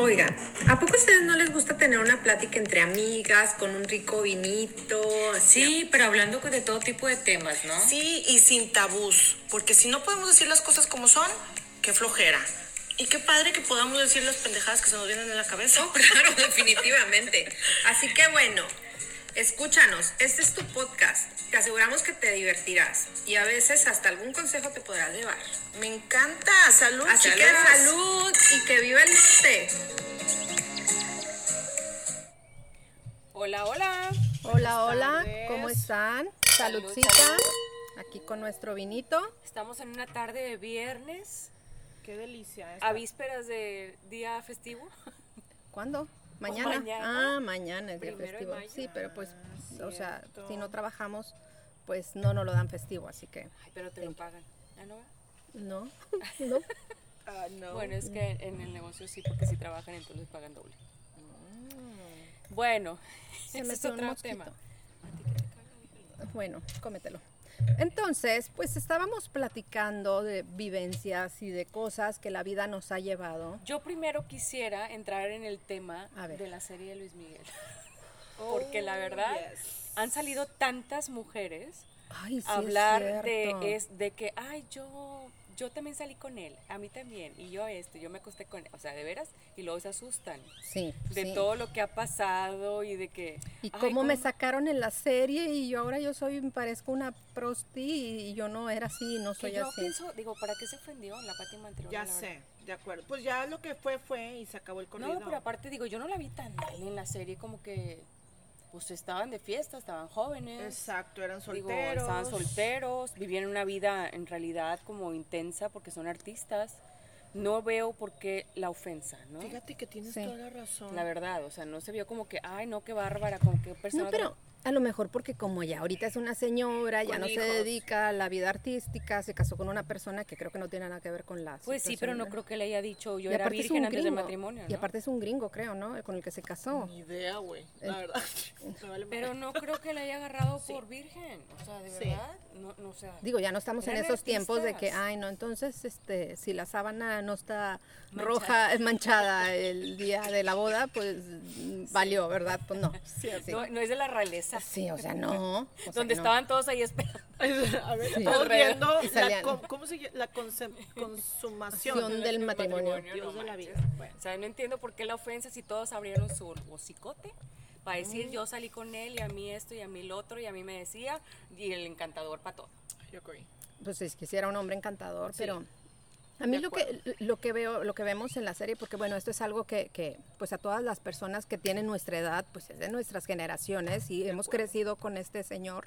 Oigan, ¿a poco a ustedes no les gusta tener una plática entre amigas con un rico vinito? Sí, pero hablando de todo tipo de temas, ¿no? Sí, y sin tabús, porque si no podemos decir las cosas como son, qué flojera. Y qué padre que podamos decir las pendejadas que se nos vienen en la cabeza. No, claro, definitivamente. Así que bueno, escúchanos, este es tu podcast. Te aseguramos que te divertirás y a veces hasta algún consejo te podrás llevar. Me encanta. Salud, Así que salud y que viva el norte. Hola, hola. Hola, hola. ¿cómo están? Salud, Saludcita. salud. Aquí con nuestro vinito. Estamos en una tarde de viernes, Qué delicia. a vísperas de día festivo. ¿Cuándo? ¿Mañana? mañana. Ah, mañana es día festivo. mayo. Sí, pero pues, o sea, si no trabajamos, pues no nos lo dan festivo, así que Ay, pero te lo pagan. ¿Ah, no? no, no. Ah, no. Bueno, es que en el negocio sí, porque si trabajan entonces pagan doble. Bueno, Se ese es metió un otro mosquito. tema. Bueno, cómetelo. Entonces, pues estábamos platicando de vivencias y de cosas que la vida nos ha llevado. Yo primero quisiera entrar en el tema de la serie de Luis Miguel. Porque la verdad, han salido tantas mujeres Ay, sí, a hablar es de, es, de que, ay, yo, yo también salí con él, a mí también, y yo esto, yo me acosté con él, o sea, de veras, y luego se asustan Sí, de sí. todo lo que ha pasado y de que... Y ay, cómo me sacaron en la serie y yo ahora yo soy, me parezco una prosti y yo no era así, no soy yo así. pienso, digo, ¿para qué se ofendió la Pati Manterola? Ya verdad? sé, de acuerdo. Pues ya lo que fue, fue y se acabó el corrido. No, pero aparte digo, yo no la vi tan mal en la serie, como que, pues estaban de fiesta, estaban jóvenes. Exacto, eran Digo, solteros. estaban solteros, vivían una vida en realidad como intensa porque son artistas. No veo por qué la ofensa, ¿no? Fíjate que tienes Sí. toda la razón. La verdad, o sea, no se vio como que, ay, no, qué bárbara, como que persona. No, pero a lo mejor porque como ya ahorita es una señora, ya Con no se dedica a la vida artística, se casó con una persona que creo que no tiene nada que ver con la Pues sí, pero no creo que le haya dicho, yo Y era aparte es virgen un antes del gringo, matrimonio, Y ¿no? aparte es un gringo, creo, ¿no? Con el que se casó. Ni idea, güey. La El- verdad. Vale Pero no creo que le haya agarrado por virgen, o sea, de Sí. verdad, no, no, o sea, Digo, ya no estamos en esos tiempos de que, ay, no, entonces, este, si la sábana no está Manchada. roja, es manchada el día de la boda, pues valió, ¿verdad? Pues no. Sí, no, no es de la realeza, Sí, o sea, no. o sea, donde no. estaban todos ahí esperando. A ver, Sí. todos viendo la, ¿cómo se llama? La conse- consumación. Del matrimonio. Dios no de la vida. Bueno. O sea, no entiendo por qué la ofensa si todos abrieron su hocicote para decir yo salí con él y a mí esto y a mí lo otro y a mí me decía y el encantador para todo. Yo agree. Pues es que sí era un hombre encantador, pero a mí lo que lo que veo, lo que vemos en la serie, porque bueno, esto es algo que, que, pues a todas las personas que tienen nuestra edad, pues es de nuestras generaciones y hemos crecido con este señor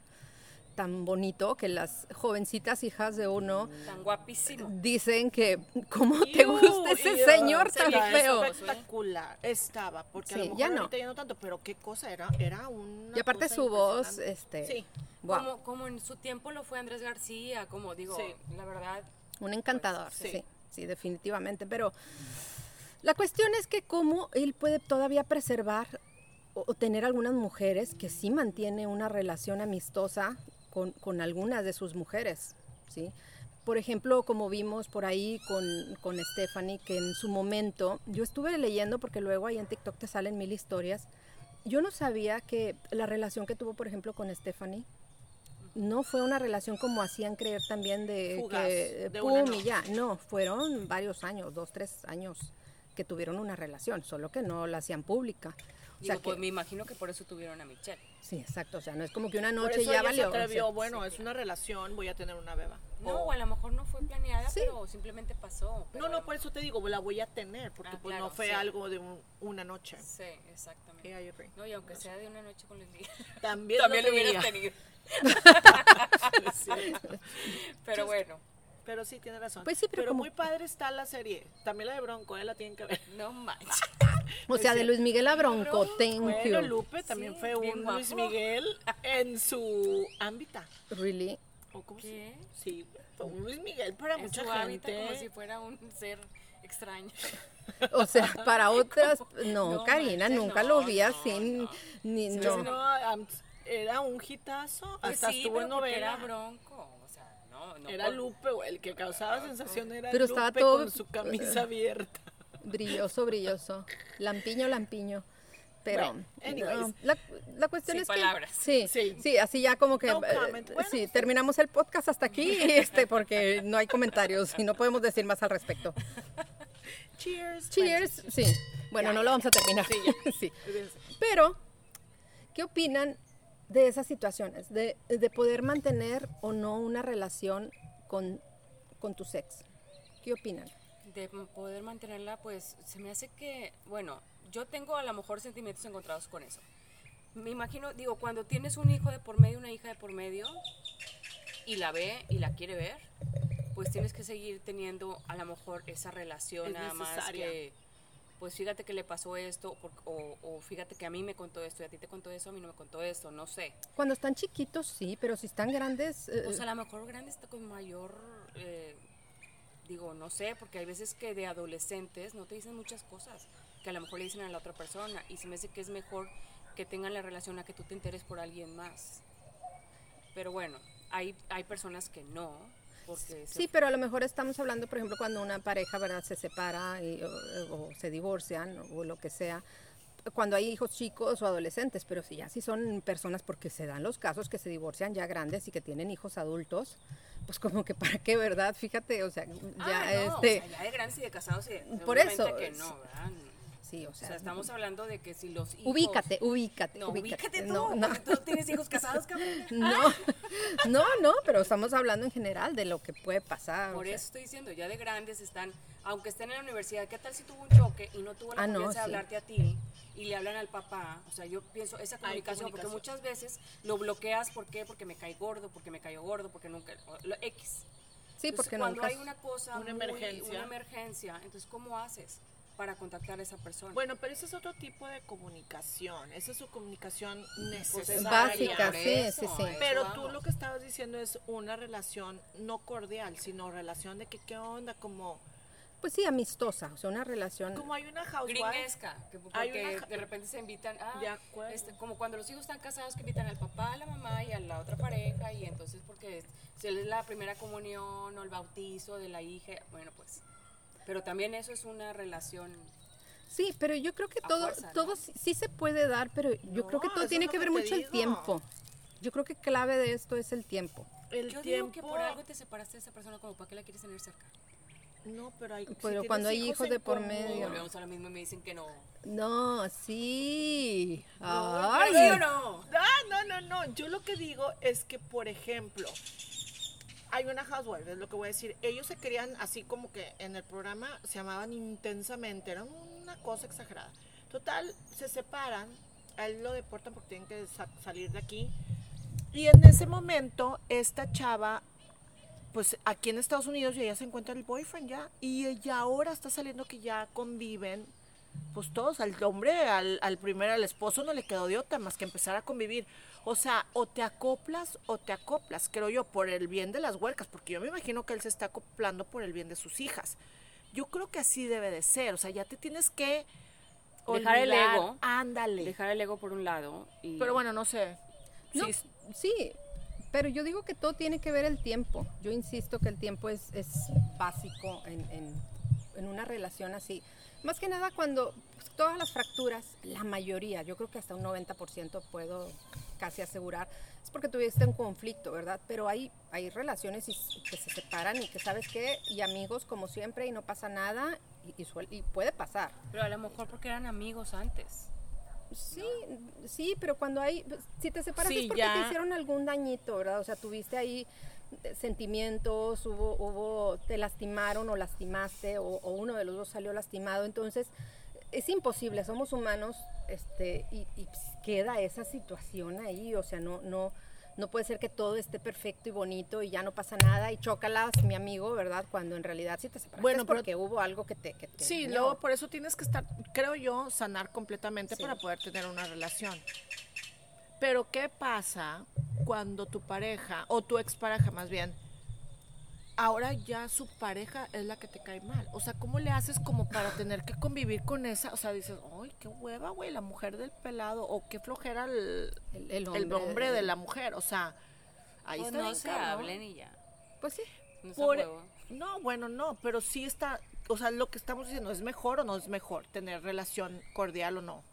tan bonito que las jovencitas hijas de uno Tan guapísimo. dicen que cómo te gusta ese iu, señor tan feo. Espectacular. Estaba, porque a Sí, lo mejor ya no. ahorita ya no tanto, pero qué cosa era, era una Y aparte su voz, este, Sí. guau, Como, como en su tiempo lo fue Andrés García, como digo, Sí. la verdad, un encantador, Sí. sí, sí, definitivamente. Pero la cuestión es que cómo él puede todavía preservar o, o tener algunas mujeres que sí mantiene una relación amistosa con, con algunas de sus mujeres, ¿sí? Por ejemplo, como vimos por ahí con, con Stephanie, que en su momento, yo estuve leyendo porque luego ahí en TikTok te salen mil historias, yo no sabía que la relación que tuvo, por ejemplo, con Stephanie, no fue una relación como hacían creer también de Fugaz, que de pum una y ya. No, fueron varios años, dos, tres años que tuvieron una relación, solo que no la hacían pública. O sea digo, pues que- me imagino que por eso tuvieron a Michelle. sí, exacto, o sea, no es como que una Por noche eso ya valió. se atrevió, bueno, es una relación, voy a tener una beba. No, O- o a lo mejor no fue planeada, Sí. pero simplemente pasó. pero no, no, por eso te digo, la voy a tener, porque Ah, pues claro, no fue sí. algo de un- una noche. Sí, exactamente. Yeah. No, y aunque sea de una noche con Miguel, También, también lo hubieras tenido. Sí. Pero bueno, Pero sí, tiene razón. Pues sí, pero como- muy padre está la serie. También la de Bronco, ¿eh? la tienen que ver. no manches. O sea, de Luis Miguel a Bronco, thank Bueno, you. Lupe también Sí, fue bien un guapo. Luis Miguel en su ámbito. Really? ¿O cómo se- ¿Qué? Sí, fue un Luis Miguel para En mucha su hábitat gente. como si fuera un ser extraño. O sea, para otras, no, No, Karina, manches, nunca no, lo vi no, así, no. ni, Sí, no. no, am- era un hitazo. Pues Hasta sí, estuvo pero en porque novela. era bronco. O sea, no, no. Era por- Lupe, güey, el que causaba sensación era Pero Lupe estaba todo- con su camisa abierta. Brilloso, brilloso. Lampiño, lampiño. Pero Bueno, anyways. no, la, la cuestión Sin es palabras. que sí, sí, Sí. así ya como que No eh. Bueno, sí, sí. terminamos el podcast hasta aquí este porque no hay comentarios y no podemos decir más al respecto. Cheers. Cheers, sí. Bueno, Ya, no lo vamos a terminar. Sí, ya. Sí. Pero, ¿qué opinan de esas situaciones? De, de poder mantener o no una relación con, con tu sex. ¿Qué opinan? De m- poder mantenerla, pues se me hace que, bueno, yo tengo a lo mejor sentimientos encontrados con eso. Me imagino, digo, cuando tienes un hijo de por medio, una hija de por medio, y la ve y la quiere ver, pues tienes que seguir teniendo a lo mejor esa relación Es nada más que, pues fíjate que le pasó esto, o, o fíjate que a mí me contó esto y a ti te contó eso, a mí no me contó esto, no sé. Cuando están chiquitos, sí, pero si están grandes... eh, Pues a lo mejor grande está con mayor, eh, digo, no sé, porque hay veces que de adolescentes no te dicen muchas cosas que a lo mejor le dicen a la otra persona y se me hace que es mejor que tengan la relación a que tú te enteres por alguien más. Pero bueno, hay, hay personas que no, porque se- Sí, pero a lo mejor estamos hablando, por ejemplo, cuando una pareja, ¿verdad?, se separa y- o, o se divorcian o, lo que sea, cuando hay hijos chicos o adolescentes, pero si ya sí son personas, porque se dan los casos que se divorcian ya grandes y que tienen hijos adultos, pues como que para qué, ¿verdad? Fíjate, o sea, ya Ah, no, este... o sea, ya de grandes y de casados, sí, Por eso, que no, ¿verdad? Sí, o O sea, estamos hablando de que si los hijos... ubícate, ubícate, No, ubícate tú, No, no, tú tienes hijos casados, cabrón. no, no, no, pero estamos hablando en general de lo que puede pasar. o Por sea. eso estoy diciendo, ya de grandes están, aunque estén en la universidad, ¿qué tal si tuvo un choque y no tuvo la Ah, no, de sí. hablarte a ti y le hablan al papá? O sea, yo pienso esa comunicación, porque comunicación. muchas veces lo bloqueas, ¿por qué? Porque me cae gordo, porque me cayó gordo, porque nunca, lo X. Sí, Entonces, porque cuando nunca... hay una cosa, Una muy- emergencia. una emergencia, entonces ¿cómo haces para contactar a esa persona? Bueno, pero ese es otro tipo de comunicación. Esa es su comunicación necesaria. Básica, sí, eso, sí, sí. Pero tú lo que estabas diciendo es una relación no cordial, sino relación de que qué onda, como, Pues sí, amistosa, o sea, una relación... como hay una housewife. gringuesca, que Hay porque una de repente se invitan a, De acuerdo. este, como cuando los hijos están casados que invitan al papá, a la mamá y a la otra pareja y entonces porque es, si es la primera comunión o el bautizo de la hija, bueno pues, pero también eso es una relación, Sí, pero yo creo que todo, fuerza, ¿no? todo sí, sí se puede dar, pero yo creo que todo tiene que ver que mucho el digo. tiempo. Yo creo que clave de esto es el tiempo. El yo tiempo. digo que por algo te separaste de esa persona como para qué la quieres tener cerca. No, pero hay. Pero cuando hay hijos de por medio. volvemos a lo mismo y me dicen que no. No, sí. ¿Pero Ay. sí o no? Ah, no, no, no. Yo lo que digo es que, por ejemplo, hay una housewife, es lo que voy a decir. Ellos se querían, así como que en el programa se amaban intensamente, era una cosa exagerada. Total, se separan, a él lo deportan porque tienen que sa- salir de aquí. Y en ese momento, esta chava, pues aquí en Estados Unidos, y ella se encuentra el boyfriend ya. Y ella ahora está saliendo que ya conviven pues todos, al hombre, al, al primero, al esposo no le quedó de otra más que empezar a convivir. O sea, o te acoplas o te acoplas, creo yo, por el bien de las huercas, porque yo me imagino que él se está acoplando por el bien de sus hijas. Yo creo que así debe de ser, o sea, ya te tienes que Dejar el ego. Ándale. Dejar el ego por un lado y... Pero bueno, no sé. No, Sí, sí, pero yo digo que todo tiene que ver el tiempo. Yo insisto que el tiempo es, es básico en, en- en una relación así. Más que nada cuando pues, todas las fracturas, la mayoría, yo creo que hasta un 90% puedo casi asegurar, es porque tuviste un conflicto, ¿verdad? Pero hay, hay relaciones y- que se separan y que sabes qué, y amigos como siempre y no pasa nada y, y y puede pasar. Pero a lo mejor porque eran amigos antes. Sí, sí, pero cuando hay, pues, si te separas Sí, es porque ya. te hicieron algún dañito, ¿verdad? O sea, tuviste ahí eh, sentimientos, hubo, hubo, te lastimaron o lastimaste, o, o uno de los dos salió lastimado, entonces es imposible, somos humanos, este, y, y, pues, queda esa situación ahí, o sea, no, no, no puede ser que todo esté perfecto y bonito y ya no pasa nada y chócalas, mi amigo, ¿verdad? Cuando en realidad sí te separaste Bueno, pero- porque hubo algo que te, que te Sí, dañó. luego por eso tienes que estar, creo yo, sanar completamente Sí. para poder tener una relación. Pero ¿qué pasa cuando tu pareja, o tu expareja más bien, ahora ya su pareja es la que te cae mal? O sea, ¿cómo le haces como para tener que convivir con esa? O sea, dices, ¡ay, qué hueva, güey, la mujer del pelado! O qué flojera el, El- el el hombre de- de la mujer. O sea, ahí Pues está no se cabrón. hablen y ya. Pues sí. No Por- huevo. No, bueno, no, pero sí está, o sea, lo que estamos diciendo, ¿es mejor o no es mejor tener relación cordial o no?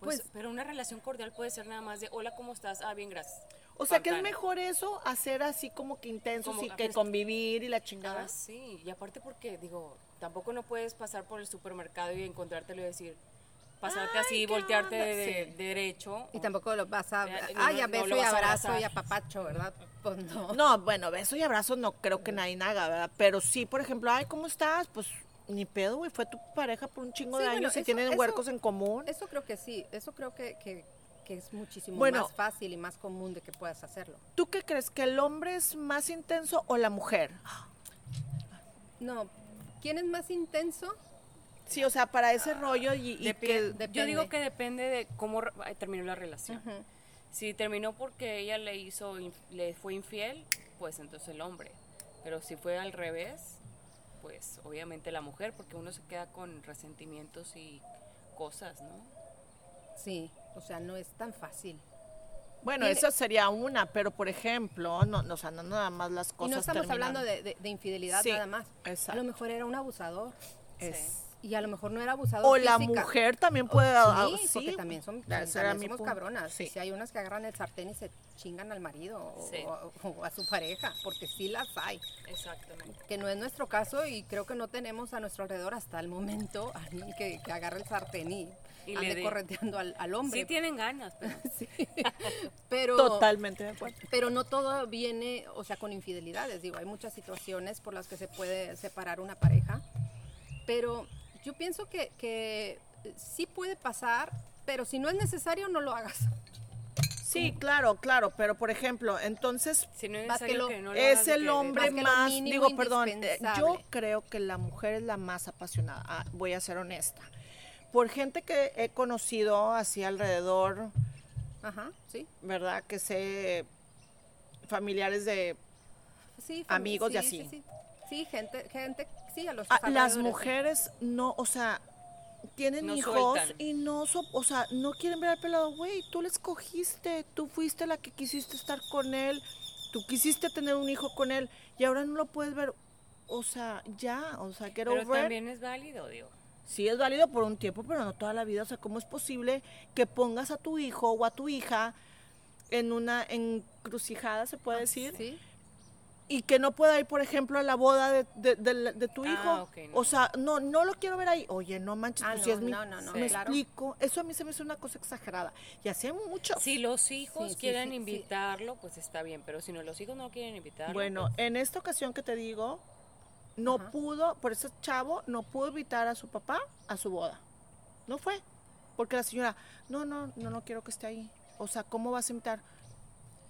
Pues, Pues- pero una relación cordial puede ser nada más de hola, ¿cómo estás? Ah, bien, gracias. O sea, que es mejor eso, hacer así como que intensos Como y que convivir y la chingada. Ah, sí, y aparte porque, digo, tampoco no puedes pasar por el supermercado y encontrártelo y decir, pasarte Ay, así, ¿qué voltearte de, de- Sí. derecho. Y tampoco lo vas a... Eh, no, Ay, no, a no beso lo y a abrazo abrazar. y apapacho, ¿verdad? Pues no. No, bueno, beso y abrazo no creo que nadie haga, ¿verdad? Pero sí, por ejemplo, ay, ¿cómo estás? Pues ni pedo, güey, fue tu pareja por un chingo Sí, de bueno, años y eso- tienen eso- huercos en común. Eso creo que sí, eso creo que, que- que es muchísimo Bueno. más fácil y más común de que puedas hacerlo. ¿Tú qué crees? ¿Que el hombre es más intenso o la mujer? No, ¿quién es más intenso? Sí, o sea, para ese rollo y, y que... Yo depende. digo que depende de cómo terminó la relación. Ujú. Si terminó porque ella le hizo, le fue infiel, pues entonces el hombre. Pero si fue al revés, pues obviamente la mujer, porque uno se queda con resentimientos y cosas, ¿no? Sí, o sea, no es tan fácil. Bueno, esa sería una, pero por ejemplo, no, no, o sea, no nada más las cosas y no estamos terminan. hablando de, de- de infidelidad Sí, nada más. exacto. A lo mejor era un abusador Es- y a lo mejor no era abusador O la mujer también O- puede... ah, sí, porque también son también somos punto. cabronas. Sí. Si hay unas que agarran el sartén y se chingan al marido o, Sí. o- o a su pareja, porque sí las hay. Exactamente. Que no es nuestro caso y creo que no tenemos a nuestro alrededor hasta el momento a alguien que, que agarre el sartén y, Y le ande dé. correteando al, al hombre. Sí tienen ganas, pero Sí. pero, Totalmente de acuerdo. pero no todo viene, o sea, con infidelidades. Digo, hay muchas situaciones por las que se puede separar una pareja. Pero yo pienso que, que sí puede pasar, pero si no es necesario, no lo hagas. Sí, claro, claro, pero por ejemplo, entonces si no es que necesario lo- que no es el hombre más más, digo, perdón, eh, yo creo que la mujer es la más apasionada, ah, voy a ser honesta. Por gente que he conocido así alrededor, Ajá, sí. ¿verdad? Que sé familiares de Sí, fami- Amigos y sí, así. Sí, sí. Sí, gente, gente, sí, a los Ah, las mujeres no, o sea, tienen No hijos sueltan. y no, so- o sea, no quieren ver al pelado, güey, tú le escogiste, tú fuiste la que quisiste estar con él, tú quisiste tener un hijo con él y ahora no lo puedes ver, o sea, ya, o sea, Pero over it. también es válido, digo. Sí es válido por un tiempo, pero no toda la vida, o sea, ¿cómo es posible que pongas a tu hijo o a tu hija en una encrucijada, se puede decir? Ah, Sí. y que no pueda ir, por ejemplo, a la boda de, de- de- de tu Ah, hijo. ok, no. O sea, no, no lo quiero ver ahí. Oye, no manches, Ah, pues no, si es mi... no, no, no, me claro. explico. Eso a mí se me hace una cosa exagerada. Y así hay muchos. Si los hijos sí, quieren sí, sí. invitarlo, pues está bien, pero si no los hijos no quieren invitarlo, Bueno, pues, en esta ocasión que te digo, no Ajá. pudo, por ese chavo, no pudo invitar a su papá a su boda. No fue. Porque la señora, no, no, no, no quiero que esté ahí. O sea, ¿cómo vas a invitar?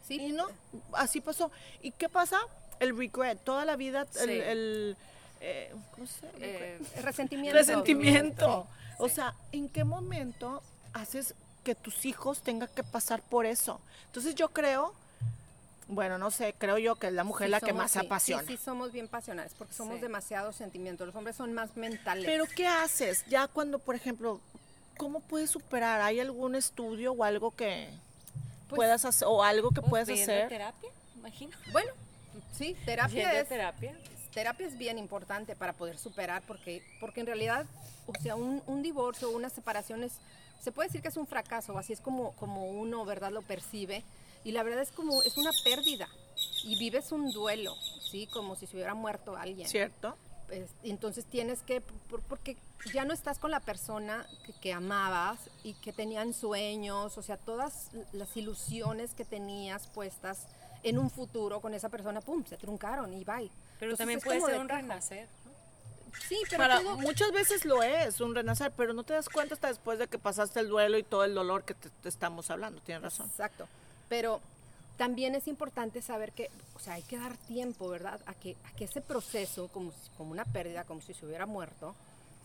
Sí, Y no, así pasó. ¿Y qué pasa? El regret, toda la vida, el, Sí. el, eh, ¿cómo se llama? eh, resentimiento. resentimiento. O sea, ¿en qué momento haces que tus hijos tengan que pasar por eso? Entonces yo creo, bueno, no sé, creo yo que es la mujer Sí la que más se sí, apasiona. Sí, sí, somos bien pasionales porque somos demasiados sentimientos. Los hombres son más mentales. Pero ¿qué haces? Ya cuando, por ejemplo, ¿cómo puedes superar? ¿Hay algún estudio o algo que Pues- puedas hacer o algo que pues, pidiendo hacer? terapia, imagino. bueno, sí, terapia es, terapia. terapia es bien importante para poder superar porque, porque en realidad, o sea, un, un divorcio, una separación es, se puede decir que es un fracaso, así es como, como uno, ¿verdad?, lo percibe. Y la verdad es como, es una pérdida. Y vives un duelo, ¿sí? Como si se hubiera muerto alguien. ¿Cierto? pues, entonces tienes que, por- porque ya no estás con la persona que, que amabas y que tenían sueños, o sea, todas las ilusiones que tenías puestas en un futuro con esa persona, pum, se truncaron y bye. Pero Entonces, también puede ser un renacer. Sí, pero Para, todo- muchas veces lo es, un renacer, pero no te das cuenta hasta después de que pasaste el duelo y todo el dolor que te, te estamos hablando, tienes razón. Exacto. Pero también es importante saber que, o sea, hay que dar tiempo, ¿verdad? A que, a que ese proceso, como, si- como una pérdida, como si se hubiera muerto,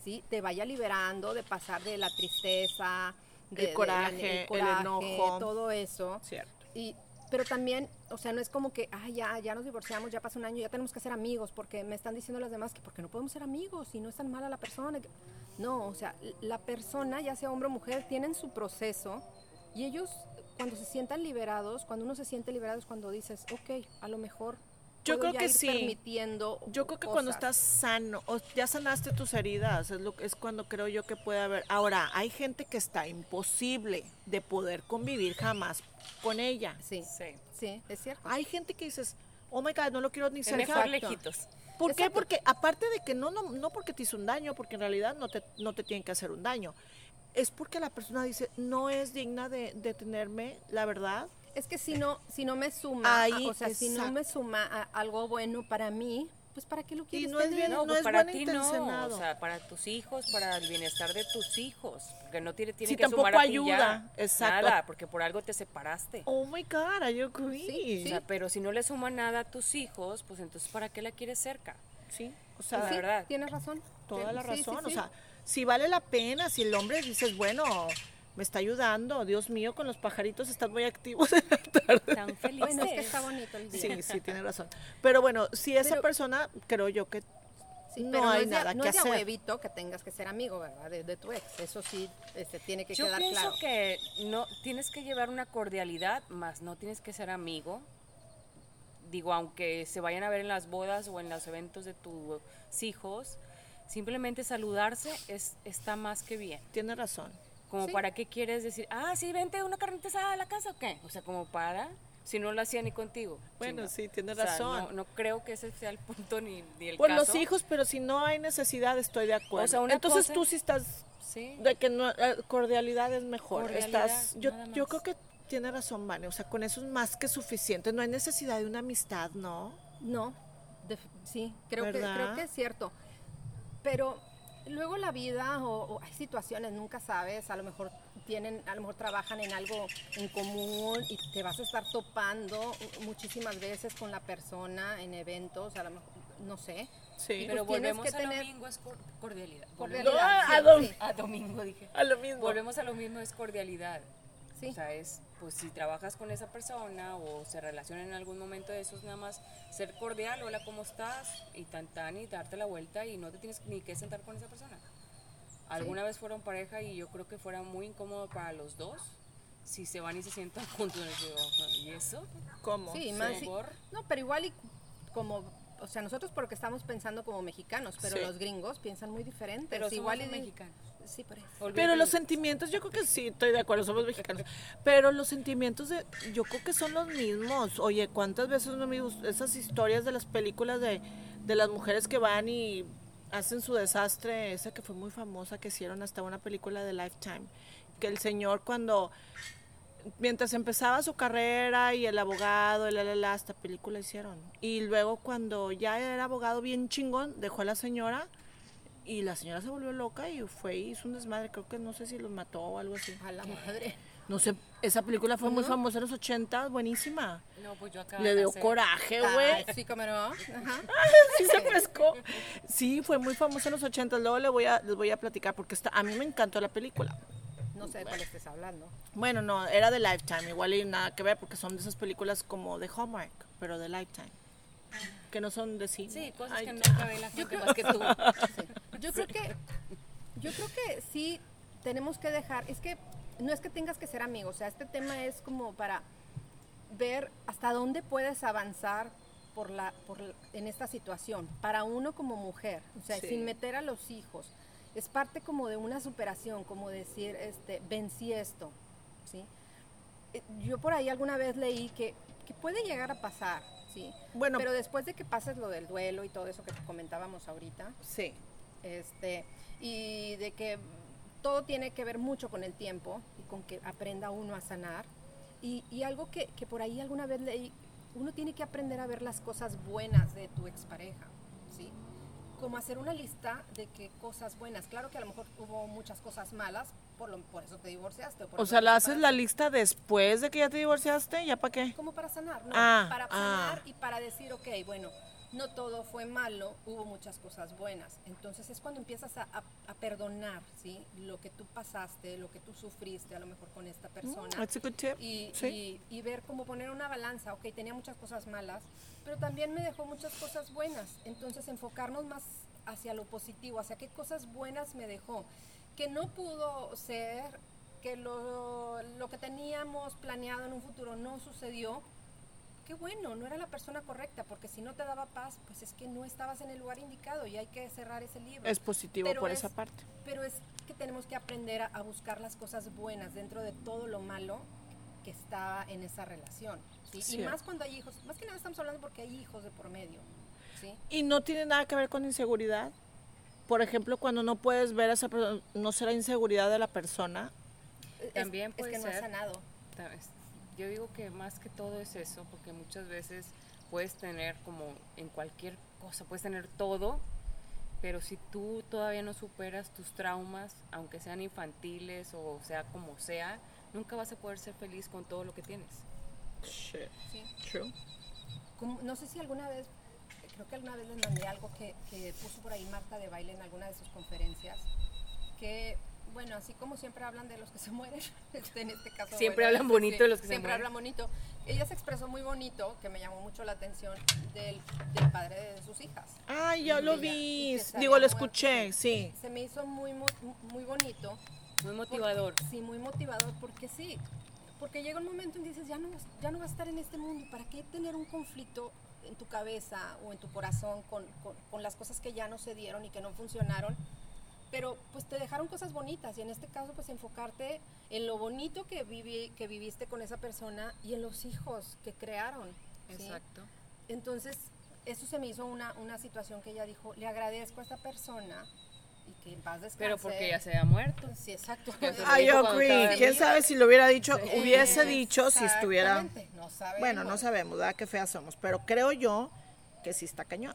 ¿sí? Te vaya liberando de pasar de la tristeza, de, de la- coraje, el enojo. todo eso. Cierto. Y, pero también, o sea, no es como que, ah, ya, ya nos divorciamos, ya pasó un año, ya tenemos que ser amigos, porque me están diciendo las demás que porque no podemos ser amigos y no es tan mala la persona. No, o sea, la persona, ya sea hombre o mujer, tienen su proceso y ellos, cuando se sientan liberados, cuando uno se siente liberado es cuando dices, ok, a lo mejor Yo creo que sí. permitiendo Yo creo que cuando estás sano, o ya sanaste tus heridas, es, lo, es cuando creo yo que puede haber. Ahora, hay gente que está imposible de poder convivir jamás con ella. Sí, Sí. sí, es cierto. Hay gente que dices, oh my God, no lo quiero ni cerca. mejor lejitos. ¿Por qué? Porque aparte de que no, no, no porque te hizo un daño, porque en realidad no te, no te tienen que hacer un daño. Es porque la persona dice, no es digna de, de tenerme, la verdad. Es que si no, si no me suma, Ahí, o sea, si no me suma a algo bueno para mí, pues para qué lo quieres no es tener? bien- No, no pues es para buen ti no, intencionado. o sea, para tus hijos, para el bienestar de tus hijos, porque no tiene, tiene Sí, que tampoco sumar a ti ayuda, ya, exacto. Nada, porque por algo te separaste. Oh my God, I agree. O sea, pero si no le suma nada a tus hijos, pues entonces ¿para qué la quieres cerca? Sí, o sea, la sí, verdad. tienes razón. toda la Sí, sí, razón. sí. O sea, si vale la pena, si el hombre dices, bueno, me está ayudando, Dios mío, con los pajaritos están muy activos en la tarde. Tan felices. bueno, es que está bonito el día. Sí, sí, tiene razón. Pero bueno, si esa Pero- persona, creo yo que Sí, no pero hay es de- nada no que es de hacer. huevito que tengas que ser amigo, ¿verdad? De, de tu ex. Eso sí este, tiene que Yo quedar pienso claro. que no tienes que llevar una cordialidad, más no tienes que ser amigo. Digo, aunque se vayan a ver en las bodas o en los eventos de tus hijos, simplemente saludarse es, está más que bien. tiene razón. Como Sí. para qué quieres decir, ah, sí, vente una carnita asada a la casa o qué? O sea, como para, si no lo hacía ni contigo. Bueno, sí, O sea, razón. no, no creo que ese sea el punto ni, ni el Por caso. los hijos, pero si no hay necesidad, estoy de acuerdo. O sea, una Entonces cosa- tú sí estás Sí. de que no, eh, cordialidad es mejor. Cordialidad, estás, yo, yo creo que tiene razón, Vane. O sea, con eso es más que suficiente. No hay necesidad de una amistad, ¿no? No, def- sí, creo que, creo que es cierto. Pero luego la vida o, o hay situaciones, nunca sabes, a lo mejor tienen, a lo mejor trabajan en algo en común y te vas a estar topando muchísimas veces con la persona en eventos, a lo mejor, no sé. Sí. Pero pues tienes volvemos que a tener- domingo, es cor- cordialidad. Cordialidad, No, a sí, dom- sí. A domingo dije. A lo mismo. Volvemos a lo mismo, es cordialidad. Sí. O sea, es, pues si trabajas con esa persona o se relacionan en algún momento de esos, nada más ser cordial, hola, ¿cómo estás? Y tan tan y darte la vuelta y no te tienes ni que sentar con esa persona. Alguna vez fueron pareja y yo creo que fuera muy incómodo para los dos si se van y se sientan juntos. y digo, "Ajá, ¿Y eso? ¿Cómo? Sí, más si- no, pero igual y como, o sea, nosotros porque estamos pensando como mexicanos, pero Sí. los gringos piensan muy diferentes. Pero igual y mexicanos. Sí, por eso. Pero los sentimientos, yo creo que sí, estoy de acuerdo, somos mexicanos. Pero los sentimientos, de, yo creo que son los mismos. Oye, ¿cuántas veces no me esas historias de las películas de, de las mujeres que van y hacen su desastre? Esa que fue muy famosa, que hicieron hasta una película de Lifetime. Que el señor cuando, mientras empezaba su carrera y el abogado, el la, la, la, hasta película hicieron. Y luego cuando ya era abogado bien chingón, dejó a la señora y la señora se volvió loca y fue y hizo un desmadre. Creo que no sé si los mató o algo así. A la madre. No sé, esa película fue muy famosa en los 80, buenísima. No, pues yo acá Le dio coraje, güey. sí, cómo no. Ajá. Sí se pescó. Sí, fue muy famosa en los 80. Luego le voy a, les voy a platicar porque está, a mí me encantó la película. No sé de cuál estés hablando. Bueno, no, era de Lifetime, igual y nada que ver porque son de esas películas como de Hallmark, pero de Lifetime. Que no son de cine. Sí, cosas Ay, que nunca ve la gente más que tú. Sí. Yo creo que yo creo que sí tenemos que dejar, es que no es que tengas que ser amigo, o sea, este tema es como para ver hasta dónde puedes avanzar por la, por la- en esta situación, para uno como mujer, o sea, Sí. sin meter a los hijos. Es parte como de una superación, como decir, este, vencí esto, ¿sí? Eh, Yo por ahí alguna vez leí que, que puede llegar a pasar, ¿sí? Bueno. Pero después de que pases lo del duelo y todo eso que comentábamos ahorita, Sí. este, y de que todo tiene que ver mucho con el tiempo y con que aprenda uno a sanar. Y, y algo que, que por ahí alguna vez leí, uno tiene que aprender a ver las cosas buenas de tu expareja, ¿sí? Como hacer una lista de qué cosas buenas. Claro que a lo mejor hubo muchas cosas malas, por, lo, por eso te divorciaste. por O sea, ¿la haces la lista después de que ya te divorciaste? ¿Ya para qué? Como para sanar, ¿no? Ah, para ah. sanar y para decir, ok, bueno, no todo fue malo, hubo muchas cosas buenas. Entonces es cuando empiezas a, a- a perdonar, ¿sí? Lo que tú pasaste, lo que tú sufriste a lo mejor con esta persona. That's a good tip. Y, Sí. y- y ver cómo poner una balanza, ok, tenía muchas cosas malas, pero también me dejó muchas cosas buenas. Entonces enfocarnos más hacia lo positivo, hacia qué cosas buenas me dejó. Que no pudo ser, que lo, lo que teníamos planeado en un futuro no sucedió, qué bueno, no era la persona correcta, porque si no te daba paz, pues es que no estabas en el lugar indicado y hay que cerrar ese libro. Es positivo Pero por es- esa parte. Pero es que tenemos que aprender a, a buscar las cosas buenas dentro de todo lo malo que está en esa relación. ¿sí? Y Cierto. más cuando hay hijos, más que nada estamos hablando porque hay hijos de por medio. ¿sí? Y no tiene nada que ver con inseguridad. Por ejemplo, cuando no puedes ver a esa persona, ¿no será inseguridad de la persona? Es- También es, puede que no ha ser. sanado. Es- Yo digo que más que todo es eso, porque muchas veces puedes tener como en cualquier cosa, puedes tener todo, pero si tú todavía no superas tus traumas, aunque sean infantiles o sea como sea, nunca vas a poder ser feliz con todo lo que tienes. Shit. Sí. True. Como- no sé si alguna vez, creo que alguna vez les mandé algo que, que puso por ahí Marta de baile en alguna de sus conferencias, que, bueno, así como siempre hablan de los que se mueren, este, en este caso... Siempre bueno, hablan bonito de los que se Siempre mueren. hablan bonito. Ella se expresó muy bonito, que me llamó mucho la atención, del, del padre de sus hijas. Ay, ya lo ella- vi. Digo, lo escuché, sí. Se me hizo muy, muy bonito. Muy motivador. Porque- sí, muy motivador, porque sí. Porque llega un momento en que dices, ya no, vas- ya no vas a estar en este mundo, ¿para qué tener un conflicto en tu cabeza o en tu corazón con, con- con las cosas que ya no se dieron y que no funcionaron? Pero pues te dejaron cosas bonitas y en este caso pues enfocarte en lo bonito que, vivi- que viviste con esa persona y en los hijos que crearon. ¿sí? Exacto. Entonces, eso se me hizo una, una situación que ella dijo, le agradezco a esta persona y que en paz descanse. Pero porque ya se había muerto. Sí, exacto. Cuando agree. estaba ¿Quién sabe si lo hubiera dicho, Sí. hubiese dicho si estuviera... Exactamente, No sabemos. Bueno, no sabemos, ¿verdad? Qué feas somos. Pero creo yo que sí está cañón.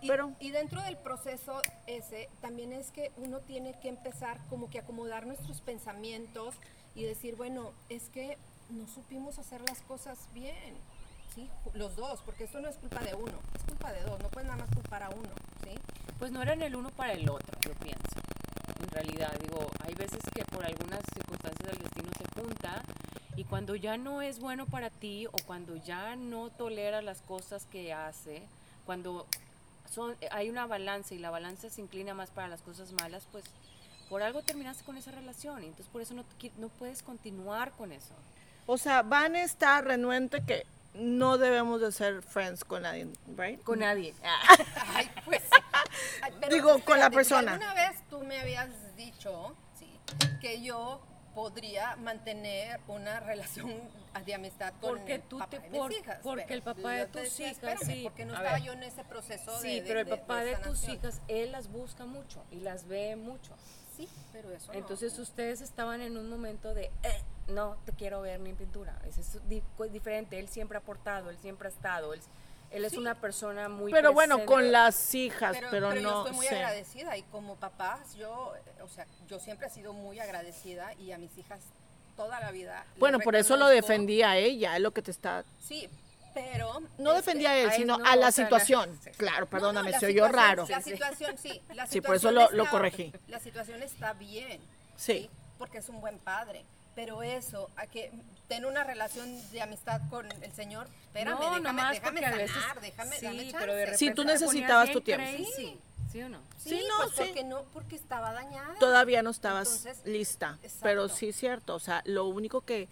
Y, Pero, y dentro del proceso ese, también es que uno tiene que empezar como que acomodar nuestros pensamientos y decir, bueno, es que no supimos hacer las cosas bien, ¿sí? Los dos, porque esto no es culpa de uno, es culpa de dos, no puedes nada más culpar a uno. Pues no eran el uno para el otro, yo pienso. En realidad, digo, hay veces que por algunas circunstancias del destino se junta y cuando ya no es bueno para ti o cuando ya no tolera las cosas que hace, cuando son, hay una balanza y la balanza se inclina más para las cosas malas, pues por algo terminaste con esa relación y entonces por eso no, no puedes continuar con eso. o sea, Van está renuente que no debemos de ser friends con nadie, ¿right? Con nadie. Ay, pues. Ay, Digo, con la persona. Alguna vez tú me habías dicho, sí, que yo podría mantener una relación de amistad con Porque tú papá te- de mis por- hijas. porque Pero el papá de tus decía, hijas, sí. Porque no A estaba ver. yo en ese proceso Sí, de, de- pero el de- papá de de, tus hijas, él las busca mucho y las ve mucho. Sí, pero eso no. Entonces ustedes estaban en un momento de, "Eh, no te quiero ver ni en pintura. Es diferente. Él siempre ha aportado, él siempre ha estado. Él, él es Sí. una persona muy Pero bueno, presente. con las hijas, pero, pero, pero yo no estoy muy sé. agradecida y como papás yo, eh, o sea, yo siempre he sido muy agradecida y a mis hijas toda la vida. Bueno, por eso lo defendía ella, es lo que te está... Sí, pero No este, defendía a él, a él sino no, a la o sea, la- situación. sí. Claro, No, no, perdóname, la se oyó situación- raro. La situación, sí. La Sí, por eso situación lo- lo está- corregí. La situación está bien. Sí. Porque es un buen padre. Pero eso, a que tener una relación de amistad con el Señor, espérame, no, déjame, nomás déjame sanar, veces déjame, sí, dame pero de. Sí, repente tú necesitabas tu tiempo. crazy, ¿Sí o no? Sí, Sí, no, pues sí. porque no, porque estaba dañada. Todavía no estabas Entonces, lista, exacto. pero sí es cierto, o sea, lo único que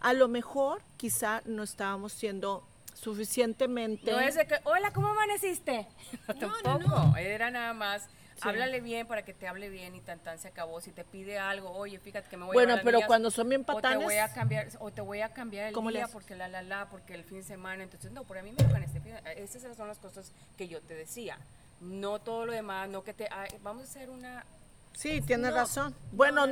a lo mejor quizá no estábamos siendo suficientemente... No es de que, hola, ¿cómo amaneciste? No, no, Tampoco, era nada más, háblale bien para que te hable bien y tan tan se acabó. Si te pide algo, oye, fíjate que me voy a Bueno, a las pero niñas, cuando son bien O te patanes- voy a cambiar, o te voy a cambiar el ¿Cómo le día porque la la la, porque el fin de semana, entonces no, por a mí me tocan este fin, esas son las cosas que yo te decía. No todo lo demás, no que te, ay, vamos a hacer una Sí, tienes No, razón. Bueno, no,